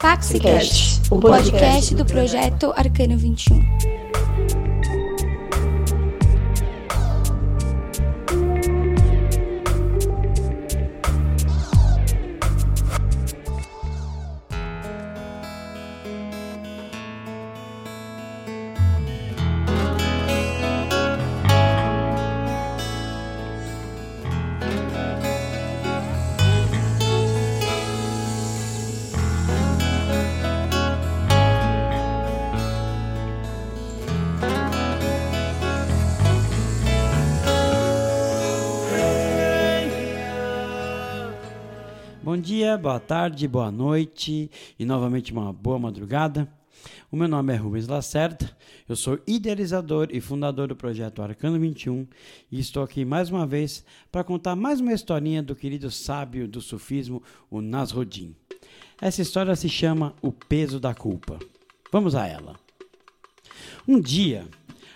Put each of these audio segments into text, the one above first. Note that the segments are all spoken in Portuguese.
Paxicast, o podcast do projeto Arcano 21. Bom dia, boa tarde, boa noite e novamente uma boa madrugada. O meu nome é Rubens Lacerda, eu sou idealizador e fundador do projeto Arcano 21 e estou aqui mais uma vez para contar mais uma historinha do querido sábio do sufismo, o Nasruddin. Essa história se chama O Peso da Culpa. Vamos a ela. Um dia,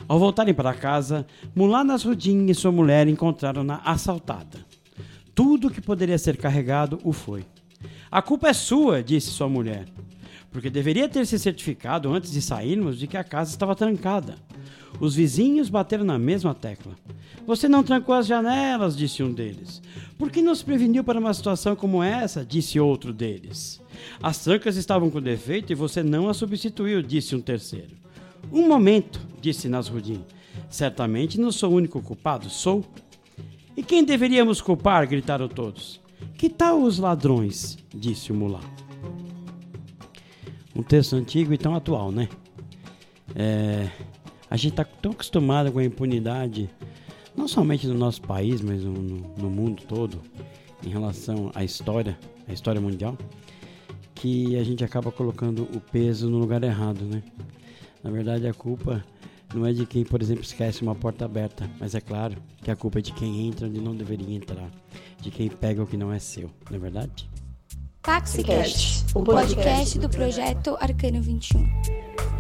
ao voltarem para casa, Mullah Nasruddin e sua mulher encontraram-na assaltada. Tudo que poderia ser carregado o foi. A culpa é sua, disse sua mulher, porque deveria ter se certificado antes de sairmos de que a casa estava trancada. Os vizinhos bateram na mesma tecla. Você não trancou as janelas, disse um deles. Por que não se preveniu para uma situação como essa? disse outro deles. As trancas estavam com defeito e você não as substituiu, disse um terceiro. Um momento, disse Nasruddin. Certamente não sou o único culpado, sou. Quem deveríamos culpar? gritaram todos. Que tal os ladrões? disse o mulá. Um texto antigo e tão atual, né? É, a gente está tão acostumado com a impunidade, não somente no nosso país, mas no, no mundo todo, em relação à história, à história mundial, que a gente acaba colocando o peso no lugar errado, né? Na verdade, a culpa não é de quem, por exemplo, esquece uma porta aberta, mas é claro que a culpa é de quem entra onde não deveria entrar, de quem pega o que não é seu, não é verdade? Paxicast, o podcast do projeto Arcano 21.